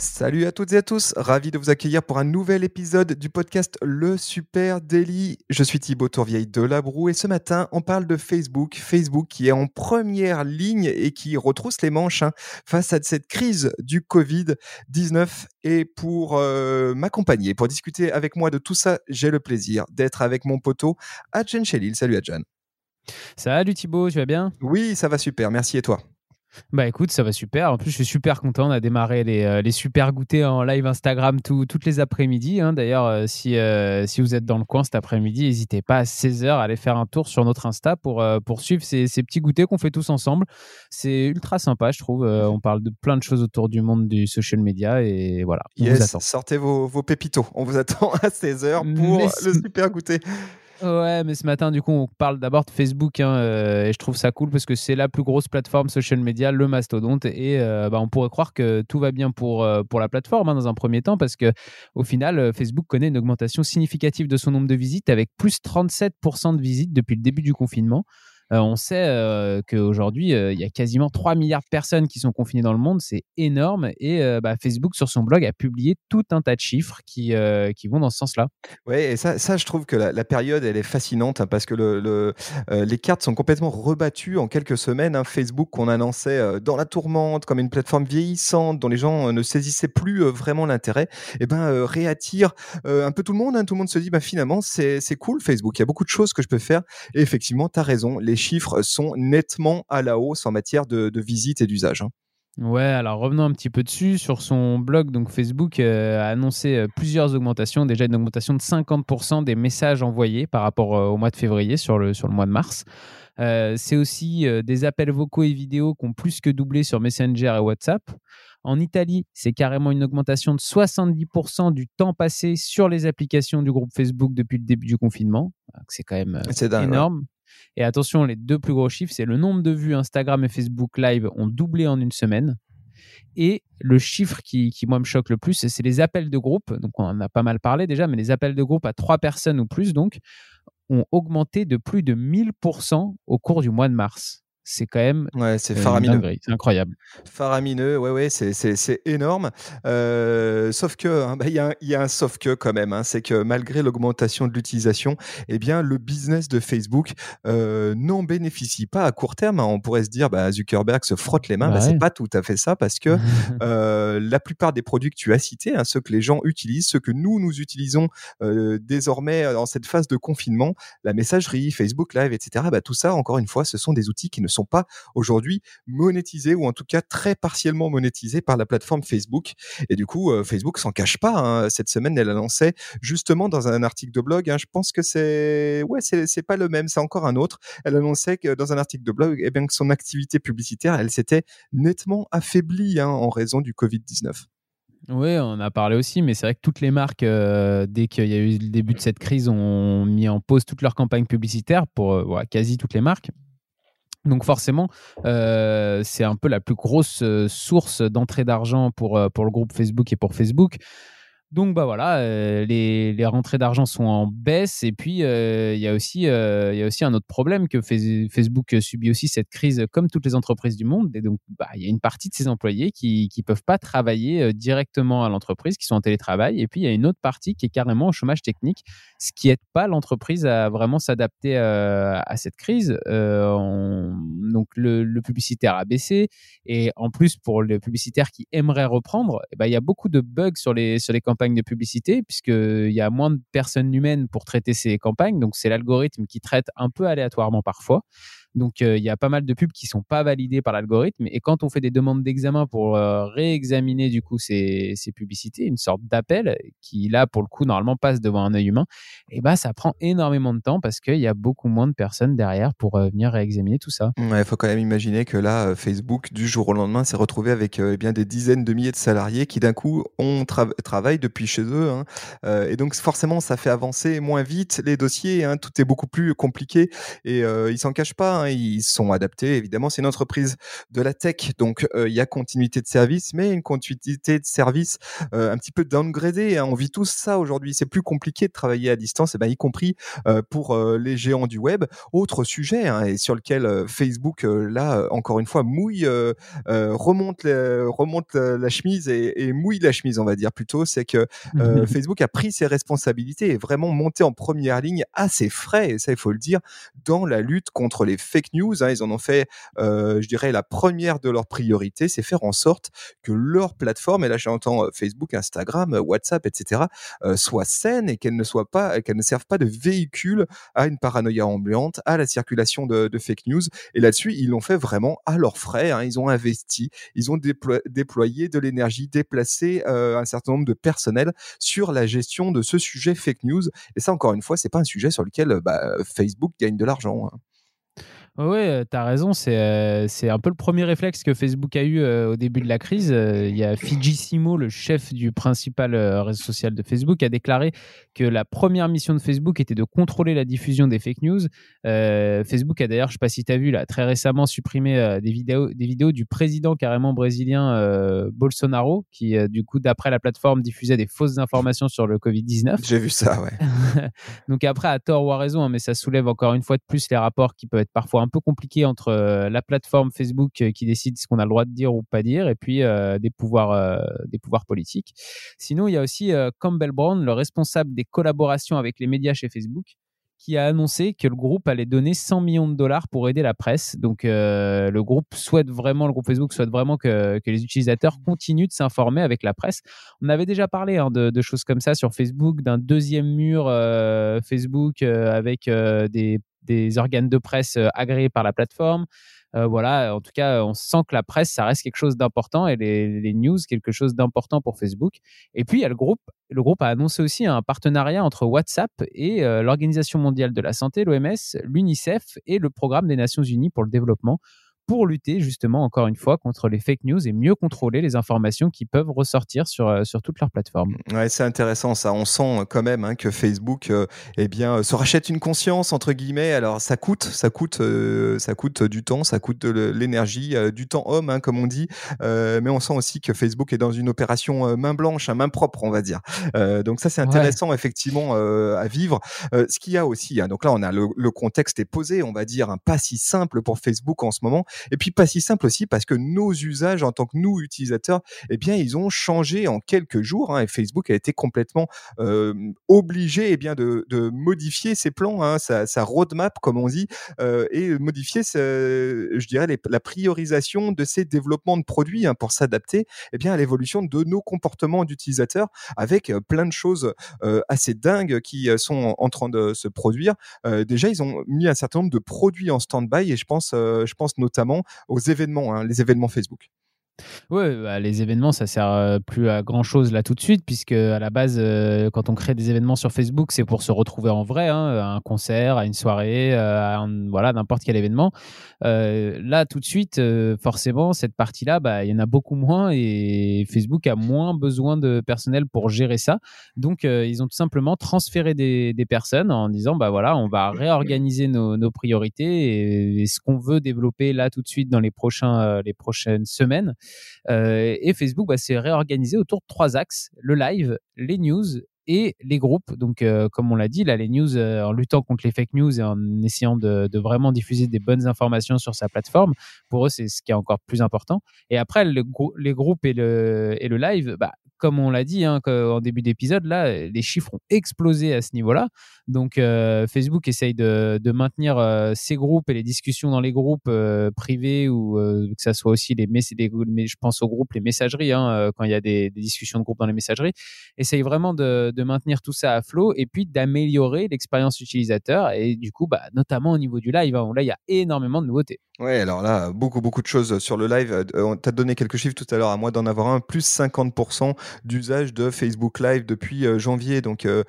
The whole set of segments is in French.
Salut à toutes et à tous, ravi de vous accueillir pour un nouvel épisode du podcast Le Super Daily. Je suis Thibaut Tourvieille de Labroue et ce matin on parle de Facebook. Facebook qui est en première ligne et qui retrousse les manches hein, face à cette crise du Covid-19. Et pour euh, m'accompagner, pour discuter avec moi de tout ça, j'ai le plaisir d'être avec mon poteau Adjan Chelil. Salut Adjan. Salut Thibaut, tu vas bien? Oui, ça va super, merci et toi? Bah écoute, ça va super. En plus, je suis super content. On a démarré les, euh, les super goûters en live Instagram tout, toutes les après-midi. Hein. D'ailleurs, euh, si, euh, si vous êtes dans le coin cet après-midi, n'hésitez pas à 16h à aller faire un tour sur notre Insta pour, pour suivre ces, ces petits goûters qu'on fait tous ensemble. C'est ultra sympa, je trouve. on parle de plein de choses autour du monde du social media et voilà. yes, sortez vos, vos pépitos. On vous attend à 16h pour le super goûter. Ouais, mais ce matin, du coup, on parle d'abord de Facebook hein, euh, et je trouve ça cool parce que c'est la plus grosse plateforme social media, le mastodonte. Et euh, bah, on pourrait croire que tout va bien pour, euh, la plateforme hein, dans un premier temps parce que au final, Facebook connaît une augmentation significative de son nombre de visites avec plus 37% de visites depuis le début du confinement. Euh, on sait euh, qu'aujourd'hui, euh, il y a quasiment 3 milliards de personnes qui sont confinées dans le monde. C'est énorme. Et bah, Facebook, sur son blog, a publié tout un tas de chiffres qui, vont dans ce sens-là. Oui, et ça, je trouve que la, période, elle est fascinante hein, parce que le, les cartes sont complètement rebattues en quelques semaines. Hein. Facebook, qu'on annonçait dans la tourmente comme une plateforme vieillissante dont les gens ne saisissaient plus vraiment l'intérêt, et eh ben, réattire un peu tout le monde. Hein. Tout le monde se dit, bah, finalement, c'est cool Facebook. Il y a beaucoup de choses que je peux faire. Et effectivement, tu as raison. Chiffres sont nettement à la hausse en matière de, de visite et d'usage. Hein. Ouais, alors revenons un petit peu dessus. Sur son blog, donc Facebook euh, a annoncé euh, plusieurs augmentations. Déjà une augmentation de 50% des messages envoyés par rapport euh, au mois de février sur le, sur le mois de mars. c'est aussi des appels vocaux et vidéos qui ont plus que doublé sur Messenger et WhatsApp. En Italie, c'est carrément une augmentation de 70% du temps passé sur les applications du groupe Facebook depuis le début du confinement. C'est quand même énorme. Et attention, les deux plus gros chiffres, c'est le nombre de vues Instagram et Facebook Live ont doublé en une semaine. Et le chiffre qui, moi, me choque le plus, c'est les appels de groupe. Donc, on en a pas mal parlé déjà, mais les appels de groupe à trois personnes ou plus, donc, ont augmenté de plus de 1000% au cours du mois de mars c'est quand même ouais, c'est faramineux. C'est incroyable. Faramineux, ouais, ouais, c'est énorme. Euh, sauf que, hein, bah, il y, y, a un sauf que quand même, hein, c'est que malgré l'augmentation de l'utilisation, eh bien, le business de Facebook euh, n'en bénéficie pas à court terme. Hein. On pourrait se dire, bah, Zuckerberg se frotte les mains. Bah, C'est pas tout à fait ça parce que euh, la plupart des produits que tu as cités, hein, ceux que les gens utilisent, ceux que nous, nous utilisons euh, désormais dans cette phase de confinement, la messagerie, Facebook Live, etc., bah, tout ça, encore une fois, ce sont des outils qui ne sont sont pas aujourd'hui monétisés ou en tout cas très partiellement monétisés par la plateforme Facebook. Et du coup, euh, Facebook s'en cache pas. Hein. Cette semaine, elle annonçait justement dans un article de blog. Hein, je pense que c'est ouais, c'est pas le même, c'est encore un autre. Elle annonçait que dans un article de blog, eh bien que son activité publicitaire, elle s'était nettement affaiblie hein, en raison du Covid 19. Oui, on a parlé aussi, mais c'est vrai que toutes les marques, euh, dès qu'il y a eu le début de cette crise, ont mis en pause toutes leurs campagnes publicitaires pour euh, quasi toutes les marques. Donc forcément, euh, c'est un peu la plus grosse euh, source d'entrée d'argent pour, euh, pour le groupe Facebook et pour Facebook. Donc bah voilà, euh, les, les, rentrées d'argent sont en baisse et puis euh, il y a aussi euh, y a aussi un autre problème que Facebook subit aussi cette crise comme toutes les entreprises du monde. Et donc bah, il y a une partie de ses employés qui qui peuvent pas travailler directement à l'entreprise qui sont en télétravail. Et puis il y a une autre partie qui est carrément au chômage technique ce qui aide pas l'entreprise à vraiment s'adapter à cette crise. Donc le, le, publicitaire a baissé. Et en plus pour les publicitaires qui aimeraient reprendre eh ben, il y a beaucoup de bugs sur les sur les campagnes de publicité, puisqu'il y a moins de personnes humaines pour traiter ces campagnes. Donc, c'est l'algorithme qui traite un peu aléatoirement parfois. Donc, euh, il y a pas mal de pubs qui sont pas validées par l'algorithme. Et quand on fait des demandes d'examen pour euh, réexaminer du coup ces, ces publicités, une sorte d'appel qui là pour le coup normalement passe devant un œil humain, et eh ben ça prend énormément de temps parce qu'il y a beaucoup moins de personnes derrière pour euh, venir réexaminer tout ça. Il faut quand même imaginer que là, Facebook du jour au lendemain s'est retrouvé avec eh bien des dizaines de milliers de salariés qui d'un coup ont travaillent depuis chez eux. Hein. et donc forcément, ça fait avancer moins vite les dossiers. Hein. tout est beaucoup plus compliqué et ils s'en cachent pas. Hein, ils sont adaptés, évidemment. C'est une entreprise de la tech, donc il y a continuité de service, mais une continuité de service un petit peu downgradée. Hein. On vit tous ça aujourd'hui. C'est plus compliqué de travailler à distance, et eh ben, y compris pour les géants du web. Autre sujet, hein, et sur lequel Facebook, là, encore une fois, mouille, remonte, remonte la chemise et, et, mouille la chemise, on va dire plutôt, c'est que Facebook a pris ses responsabilités et vraiment monté en première ligne assez frais, et ça il faut le dire, dans la lutte contre les fake news. Hein. Ils en ont fait, je dirais, la première de leurs priorités, c'est faire en sorte que leur plateforme, et là j'entends Facebook, Instagram, WhatsApp, etc., soit saine et qu'elle ne soit pas, qu'elle ne serve pas de véhicule à une paranoïa ambiante, à la circulation de, fake news. Et là-dessus, ils l'ont fait vraiment à leurs frais. Hein. Ils ont investi, ils ont déployé de l'énergie, déplacé un certain nombre de personnels sur la gestion de ce sujet fake news. Et ça, encore une fois, c'est pas un sujet sur lequel bah, Facebook gagne de l'argent. Hein. Oui, tu as raison. C'est c'est un peu le premier réflexe que Facebook a eu au début de la crise. Il y a Fiji Simo, le chef du principal réseau social de Facebook, a déclaré que la première mission de Facebook était de contrôler la diffusion des fake news. Facebook a d'ailleurs, je ne sais pas si tu as vu, là, très récemment supprimé des, vidéos, des vidéos du président carrément brésilien Bolsonaro, qui, du coup, d'après la plateforme, diffusait des fausses informations sur le Covid-19. J'ai vu ça, ouais. Donc après, à tort ou à raison, hein, mais ça soulève encore une fois de plus les rapports qui peuvent être parfois un peu compliqué entre euh, la plateforme Facebook euh, qui décide ce qu'on a le droit de dire ou pas dire et puis euh, des pouvoirs des pouvoirs politiques. Sinon, il y a aussi Campbell Brown, le responsable des collaborations avec les médias chez Facebook, qui a annoncé que le groupe allait donner 100 millions de dollars pour aider la presse. Donc, le groupe souhaite vraiment, le groupe Facebook souhaite vraiment que, les utilisateurs continuent de s'informer avec la presse. On avait déjà parlé hein, de, choses comme ça sur Facebook, d'un deuxième mur Facebook avec des organes de presse euh, agréés par la plateforme. Euh, voilà, en tout cas, on sent que la presse, ça reste quelque chose d'important et les, news, quelque chose d'important pour Facebook. Et puis, il y a le groupe. Le groupe a annoncé aussi un partenariat entre WhatsApp et euh, l'Organisation mondiale de la santé, l'OMS, l'UNICEF et le Programme des Nations Unies pour le développement pour lutter justement, encore une fois, contre les fake news et mieux contrôler les informations qui peuvent ressortir sur, euh, sur toutes leurs plateformes. Ouais, c'est intéressant ça. On sent quand même hein, que Facebook euh, eh bien, se rachète une conscience, entre guillemets. Alors ça coûte, ça coûte, euh, ça coûte du temps, ça coûte de l'énergie, du temps homme, hein, comme on dit. mais on sent aussi que Facebook est dans une opération main blanche, main propre, on va dire. donc ça, c'est intéressant effectivement à vivre. ce qu'il y a aussi, hein, donc là, on a le, le contexte est posé, on va dire, un pas si simple pour Facebook en ce moment. Et puis pas si simple aussi parce que nos usages en tant que nous utilisateurs, eh bien ils ont changé en quelques jours. Hein, et Facebook a été complètement euh, obligé eh bien de, modifier ses plans, hein, sa, roadmap comme on dit, euh, et modifier, je dirais, la priorisation de ses développements de produits hein, pour s'adapter eh bien à l'évolution de nos comportements d'utilisateurs avec plein de choses euh, assez dingues qui sont en train de se produire. déjà, ils ont mis un certain nombre de produits en stand-by et je pense, je pense notamment aux événements, hein, les événements Facebook. Oui, bah, les événements, ça sert euh, plus à grand chose là tout de suite, puisque à la base, euh, quand on crée des événements sur Facebook, c'est pour se retrouver en vrai, hein, à un concert, à une soirée, euh, à voilà, n'importe quel événement. là, tout de suite, forcément, cette partie-là, bah, il y en a beaucoup moins et Facebook a moins besoin de personnel pour gérer ça. Donc, ils ont tout simplement transféré des, personnes en disant, bah voilà, on va réorganiser nos, priorités et, ce qu'on veut développer là tout de suite dans les prochains, les prochaines semaines. Euh, et Facebook bah, s'est réorganisé autour de trois axes le live, les news et les groupes. Donc, euh, comme on l'a dit, là, les news, euh, en luttant contre les fake news et en essayant de, vraiment diffuser des bonnes informations sur sa plateforme, pour eux, c'est ce qui est encore plus important. Et après, le, les groupes et le, et le live, bah, comme on l'a dit hein, en début d'épisode, là, les chiffres ont explosé à ce niveau-là. Donc, euh, Facebook essaye de, maintenir ses groupes et les discussions dans les groupes privés ou que ça soit aussi les, je pense aux groupes, les messageries, hein, quand il y a des, discussions de groupes dans les messageries, essaye vraiment de maintenir tout ça à flot et puis d'améliorer l'expérience utilisateur et du coup, bah, notamment au niveau du live, hein, là, il y a énormément de nouveautés. Ouais, alors là, beaucoup, beaucoup de choses sur le live. Euh, on t'a donné quelques chiffres tout à l'heure, à moi d'en avoir un, plus 50% d'usage de Facebook Live depuis euh, janvier. Donc, euh,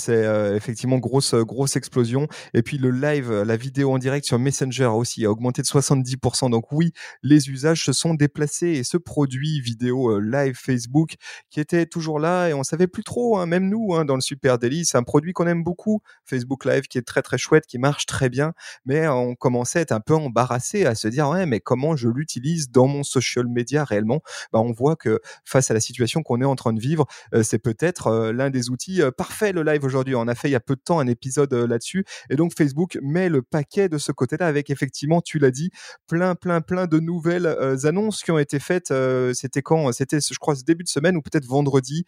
c'est effectivement grosse, grosse explosion. Et puis le live, la vidéo en direct sur Messenger aussi a augmenté de 70%. Donc oui, les usages se sont déplacés. Et ce produit vidéo live Facebook qui était toujours là et on savait plus trop, hein, même nous, hein, dans le Super Daily, c'est un produit qu'on aime beaucoup, Facebook Live, qui est très, très chouette, qui marche très bien. Mais on commençait à être un peu embarrassé à se dire ouais mais comment je l'utilise dans mon social media réellement? Bah, on voit que face à la situation qu'on est en train de vivre euh, c'est peut-être euh, l'un des outils euh, parfaits le live aujourd'hui. On a fait il y a peu de temps un épisode là-dessus et donc Facebook met le paquet de ce côté-là avec effectivement tu l'as dit plein plein plein de nouvelles annonces qui ont été faites c'était quand c'était je crois début de semaine ou peut-être vendredi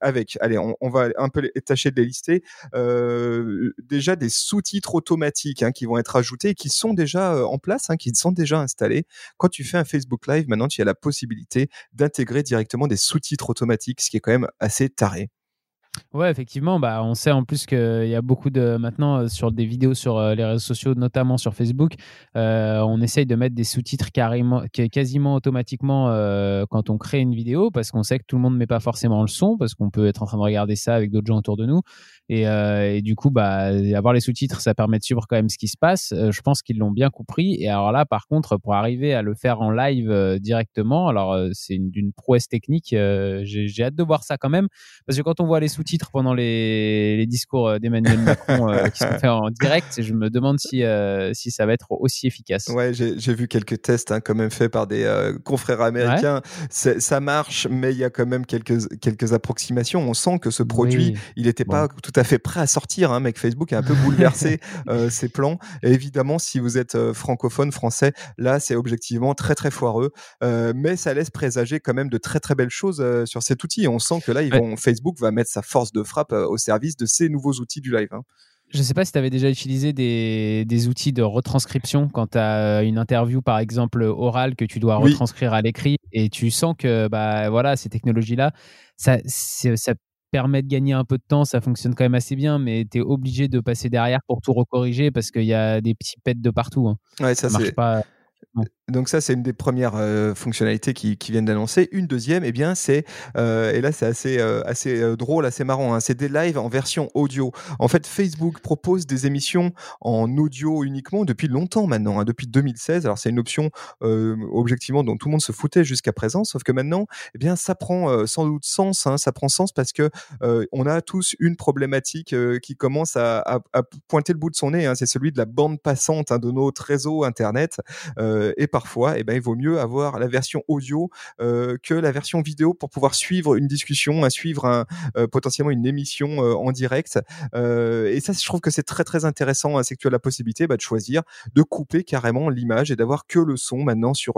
avec allez on, va un peu tâcher de les lister déjà des sous-titres automatiques hein, qui vont être ajoutés et qui sont déjà en place, hein, qui sont déjà installés. Quand tu fais un Facebook Live, maintenant, tu as la possibilité d'intégrer directement des sous-titres automatiques, ce qui est quand même assez taré. Ouais, effectivement, bah, on sait en plus qu'il y a beaucoup de maintenant euh, sur des vidéos sur euh, les réseaux sociaux, notamment sur Facebook, euh, on essaye de mettre des sous-titres quasiment automatiquement quand on crée une vidéo, parce qu'on sait que tout le monde ne met pas forcément le son, parce qu'on peut être en train de regarder ça avec d'autres gens autour de nous. Et, du coup, bah, avoir les sous-titres, ça permet de suivre quand même ce qui se passe. Je pense qu'ils l'ont bien compris. Et alors là, par contre, pour arriver à le faire en live directement, alors c'est d'une prouesse technique. J'ai hâte de voir ça quand même, parce que quand on voit les sous-titres pendant les, les discours d'Emmanuel Macron qui sont faits en direct, je me demande si si ça va être aussi efficace. Ouais, j'ai vu quelques tests hein, quand même faits par des confrères américains. Ça marche, mais il y a quand même quelques quelques approximations. On sent que ce produit, il n'était pas tout à fait prêt à sortir. Hein, mec, Facebook a un peu bouleversé euh, ses plans. Et évidemment, si vous êtes euh, francophone, français, là, c'est objectivement très très foireux. Euh, mais ça laisse présager quand même de très très belles choses sur cet outil. Et on sent que là, ils vont, Facebook va mettre sa force de frappe au service de ces nouveaux outils du live. Hein. Je ne sais pas si tu avais déjà utilisé des, des, outils de retranscription quand tu as une interview, par exemple, orale que tu dois retranscrire à l'écrit et tu sens que bah, voilà, ces technologies-là, ça, ça permet de gagner un peu de temps, ça fonctionne quand même assez bien, mais tu es obligé de passer derrière pour tout recorriger parce qu'il y a des petits pets de partout. Hein. Ouais, ça, ça marche pas. Donc ça, c'est une des premières euh, fonctionnalités qui, qui viennent d'annoncer. Une deuxième, eh bien, c'est euh, et là c'est assez euh, assez drôle, assez marrant. Hein, c'est des lives en version audio. En fait, Facebook propose des émissions en audio uniquement depuis longtemps maintenant, hein, depuis 2016. Alors c'est une option objectivement dont tout le monde se foutait jusqu'à présent, sauf que maintenant, eh bien, ça prend sans doute sens. Hein, ça prend sens parce que on a tous une problématique qui commence à, à, à, pointer le bout de son nez. Hein, c'est celui de la bande passante hein, de notre réseau internet et parfois, eh ben, il vaut mieux avoir la version audio euh, que la version vidéo pour pouvoir suivre une discussion, suivre euh, potentiellement une émission euh, en direct. et ça, je trouve que c'est très très intéressant, hein, c'est que tu as la possibilité bah, de choisir de couper carrément l'image et d'avoir que le son maintenant sur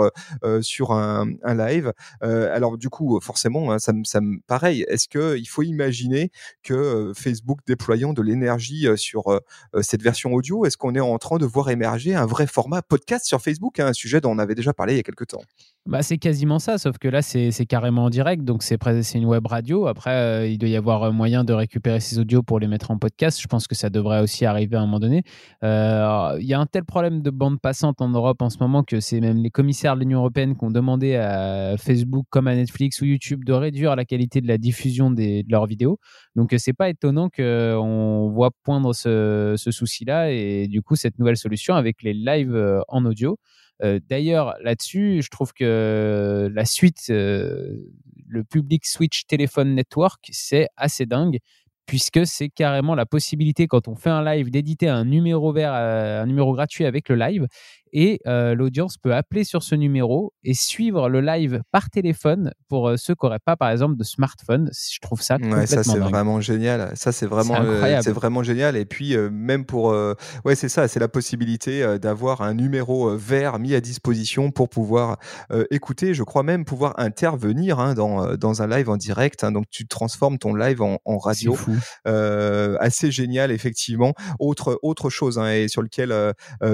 sur un, live. alors du coup, forcément, hein, ça, me pareil. Est-ce que il faut imaginer que Facebook déployant de l'énergie sur cette version audio, est-ce qu'on est en train de voir émerger un vrai format podcast sur Facebook, hein, un sujet dont on avait déjà parlé il y a quelques temps. Bah, c'est quasiment ça, sauf que là, c'est carrément en direct, donc c'est une web radio. Après, euh, il doit y avoir euh, moyen de récupérer ces audios pour les mettre en podcast. Je pense que ça devrait aussi arriver à un moment donné. Euh, il y a un tel problème de bande passante en Europe en ce moment que c'est même les commissaires de l'Union européenne qui ont demandé à Facebook, comme à Netflix ou YouTube, de réduire la qualité de la diffusion de leurs vidéos. Donc, c'est pas étonnant qu'on voit poindre ce souci-là et du coup, cette nouvelle solution avec les lives en audio. Euh, d'ailleurs, là-dessus, je trouve que la suite, euh, le Public Switch Telephone Network, c'est assez dingue puisque c'est carrément la possibilité quand on fait un live d'éditer un numéro euh, un numéro gratuit avec le live et euh, l'audience peut appeler sur ce numéro et suivre le live par téléphone pour euh, ceux qui n'auraient pas, par exemple, de smartphone. Je trouve ça complètement ouais, ça c'est vraiment génial. Ça c'est vraiment, euh, c'est vraiment génial. Et puis même pour, ouais, c'est ça, c'est la possibilité d'avoir un numéro vert mis à disposition pour pouvoir écouter. Je crois même pouvoir intervenir hein, dans, dans un live en direct. Hein. donc tu transformes ton live en, en radio. assez génial effectivement. Autre autre chose hein, et sur lequel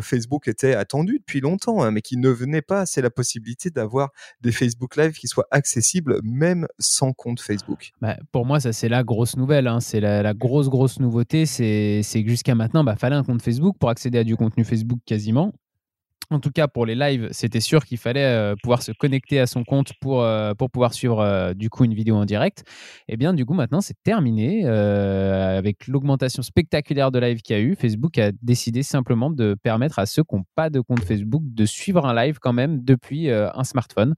Facebook était attendu depuis longtemps, hein, mais qui ne venait pas, c'est la possibilité d'avoir des Facebook Live qui soient accessibles même sans compte Facebook. Bah, pour moi, ça c'est la grosse nouvelle, hein. c'est la, grosse grosse nouveauté, c'est que jusqu'à maintenant, il bah, fallait un compte Facebook pour accéder à du contenu Facebook quasiment. En tout cas pour les lives, c'était sûr qu'il fallait euh, pouvoir se connecter à son compte pour, euh, pour pouvoir suivre euh, du coup une vidéo en direct. Et eh bien du coup maintenant c'est terminé avec l'augmentation spectaculaire de live qu'il y a eu. Facebook a décidé simplement de permettre à ceux qui n'ont pas de compte Facebook de suivre un live quand même depuis un smartphone.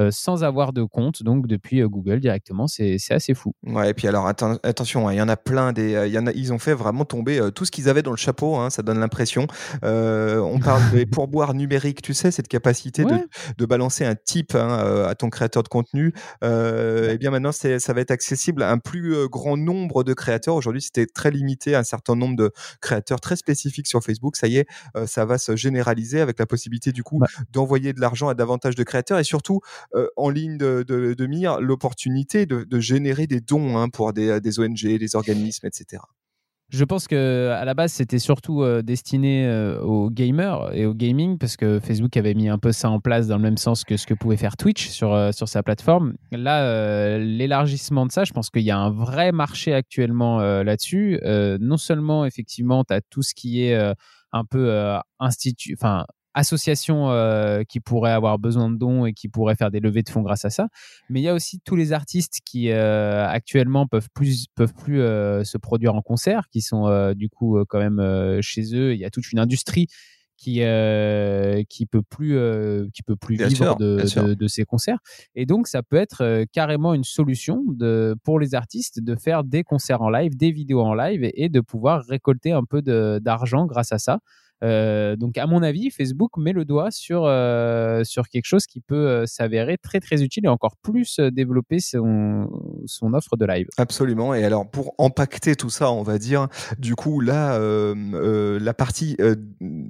Euh, sans avoir de compte, donc depuis euh, Google directement. C'est assez fou. Ouais, et puis alors attention, hein, il y en a plein. Des, euh, y en a, ils ont fait vraiment tomber tout ce qu'ils avaient dans le chapeau, hein, ça donne l'impression. on parle des pourboires numériques, tu sais, cette capacité de, de, balancer un type hein, à ton créateur de contenu. et eh bien maintenant, ça va être accessible à un plus grand nombre de créateurs. Aujourd'hui, c'était très limité à un certain nombre de créateurs très spécifiques sur Facebook. Ça y est, ça va se généraliser avec la possibilité du coup bah d'envoyer de l'argent à davantage de créateurs et surtout euh, en ligne de, mire l'opportunité de, générer des dons hein, pour des, des, ONG, des organismes, etc. Je pense que à la base c'était surtout euh, destiné euh, aux gamers et au gaming parce que Facebook avait mis un peu ça en place dans le même sens que ce que pouvait faire Twitch sur, sur sa plateforme. Là, l'élargissement de ça, je pense qu'il y a un vrai marché actuellement là-dessus. non seulement effectivement, tu as tout ce qui est un peu institut, enfin associations euh, qui pourraient avoir besoin de dons et qui pourraient faire des levées de fonds grâce à ça. Mais il y a aussi tous les artistes qui euh, actuellement peuvent plus peuvent plus euh, se produire en concert, qui sont du coup quand même chez eux. Il y a toute une industrie qui qui peut plus qui peut plus vivre de, de, ces concerts. Et donc ça peut être carrément une solution de pour les artistes de faire des concerts en live, des vidéos en live et de pouvoir récolter un peu d'argent grâce à ça. Euh, donc, à mon avis, Facebook met le doigt sur, euh, sur quelque chose qui peut euh, s'avérer très, très utile et encore plus développer son, son offre de live. Absolument. Et alors, pour impacter tout ça, on va dire, du coup, là, la partie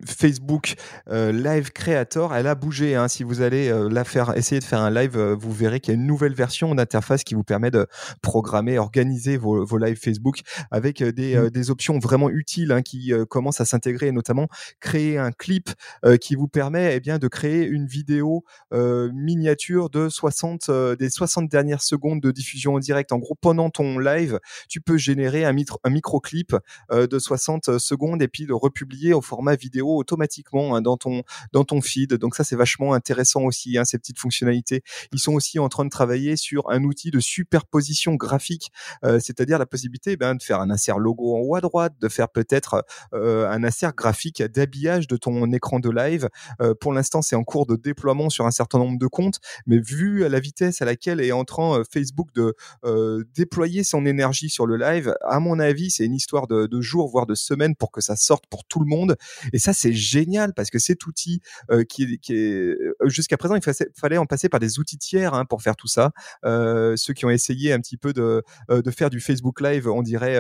Facebook Live Creator, elle a bougé. Hein. Si vous allez la faire, essayer de faire un live, vous verrez qu'il y a une nouvelle version d'interface qui vous permet de programmer, organiser vos, vos lives Facebook avec des, mmh. des options vraiment utiles hein, qui commencent à s'intégrer, notamment créer un clip euh, qui vous permet eh bien de créer une vidéo euh, miniature de 60 euh, des 60 dernières secondes de diffusion en direct. En gros, pendant ton live, tu peux générer un, un micro-clip de 60 secondes et puis le republier au format vidéo automatiquement hein, dans ton dans ton feed. Donc ça, c'est vachement intéressant aussi, hein, ces petites fonctionnalités. Ils sont aussi en train de travailler sur un outil de superposition graphique, c'est-à-dire la possibilité ben, de faire un insert logo en haut à droite, de faire peut-être un insert graphique d'habillage de ton écran de live. Euh, pour l'instant, c'est en cours de déploiement sur un certain nombre de comptes, mais vu la vitesse à laquelle est en train euh, Facebook de euh, déployer son énergie sur le live, à mon avis, c'est une histoire de, de, jours, voire de semaines pour que ça sorte pour tout le monde. Et ça, c'est génial parce que cet outil qui, qui, est jusqu'à présent, il fallait en passer par des outils tiers hein, pour faire tout ça. ceux qui ont essayé un petit peu de, faire du Facebook Live, on dirait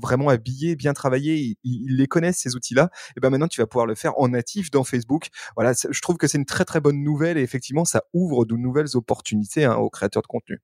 vraiment habillé, bien travaillé, ils, les connaissent ces outils-là. Et ben maintenant tu vas pouvoir le faire en natif dans Facebook. Voilà, je trouve que c'est une très très bonne nouvelle et effectivement ça ouvre de nouvelles opportunités hein, aux créateurs de contenu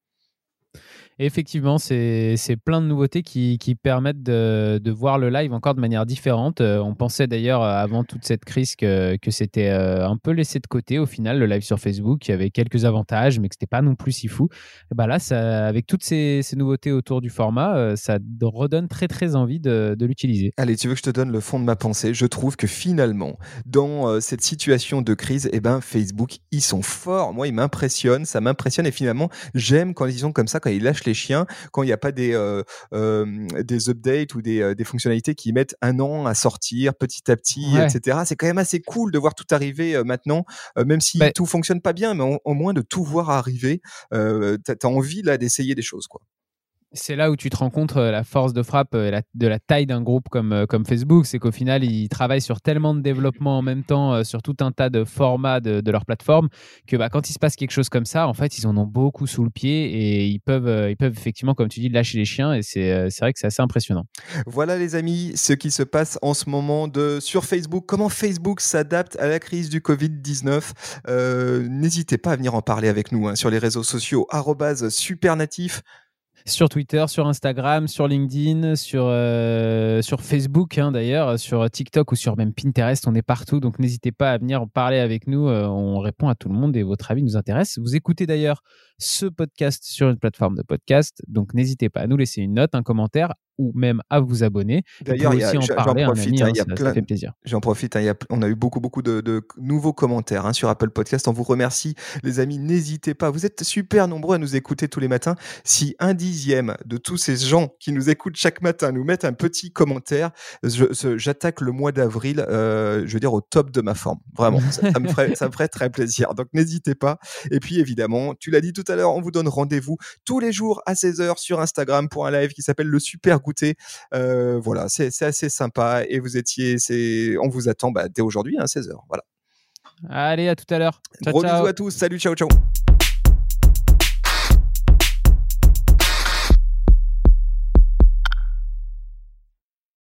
effectivement, c'est plein de nouveautés qui, permettent de, voir le live encore de manière différente. Euh, on pensait d'ailleurs euh, avant toute cette crise que, c'était euh, un peu laissé de côté au final, le live sur Facebook. Il y avait quelques avantages, mais que c'était pas non plus si fou. Et bah là, ça, avec toutes ces, nouveautés autour du format, ça redonne très très envie de, l'utiliser. Allez, tu veux que je te donne le fond de ma pensée? Je trouve que finalement, dans cette situation de crise, eh ben, Facebook, ils sont forts. Moi, ils m'impressionnent, ça m'impressionne et finalement, j'aime quand ils sont comme ça, quand ils lâchent les chiens quand il n'y a pas des, euh, des updates ou des, euh, des, fonctionnalités qui mettent un an à sortir petit à petit, etc. C'est quand même assez cool de voir tout arriver maintenant, même si tout tout fonctionne pas bien, mais au, moins de tout voir arriver. Tu as envie là d'essayer des choses, quoi c'est là où tu te rends compte euh, la force de frappe euh, de la taille d'un groupe comme, euh, comme Facebook. C'est qu'au final, ils travaillent sur tellement de développement en même temps, sur tout un tas de formats de, leur plateforme, que bah, quand il se passe quelque chose comme ça, en fait, ils en ont beaucoup sous le pied et ils peuvent, ils peuvent effectivement, comme tu dis, lâcher les chiens. Et c'est vrai que c'est assez impressionnant. Voilà, les amis, ce qui se passe en ce moment de, sur Facebook. Comment Facebook s'adapte à la crise du Covid-19 N'hésitez pas à venir en parler avec nous hein, sur les réseaux sociaux, supernatif sur Twitter, sur Instagram, sur LinkedIn, sur, euh, Facebook hein, d'ailleurs, sur TikTok ou sur même Pinterest. On est partout, donc n'hésitez pas à venir parler avec nous. Euh, on répond à tout le monde et votre avis nous intéresse. Vous écoutez d'ailleurs ce podcast sur une plateforme de podcast, donc n'hésitez pas à nous laisser une note, un commentaire, ou même à vous abonner. D'ailleurs, j'en profite, hein, ça- ça plein- fait plaisir. J'en profite, hein, y a- on a eu beaucoup, beaucoup de, de nouveaux commentaires hein, sur Apple Podcast. On vous remercie, les amis. N'hésitez pas. Vous êtes super nombreux à nous écouter tous les matins. Si un dixième de tous ces gens qui nous écoutent chaque matin nous mettent un petit commentaire, j'attaque le mois d'avril, euh, je veux dire, au top de ma forme. Vraiment, ça, ça me ferait, ça me ferait très plaisir. Donc, n'hésitez pas. Et puis, évidemment, tu l'as dit tout à l'heure, on vous donne rendez-vous tous les jours à 16h sur Instagram pour un live qui s'appelle le Super Goûter. Euh, voilà, c'est assez sympa et vous étiez, c'est, on vous attend bah, dès aujourd'hui à 16h. Voilà. Allez, à tout à l'heure. Gros ciao. bisous à tous. Salut, ciao, ciao.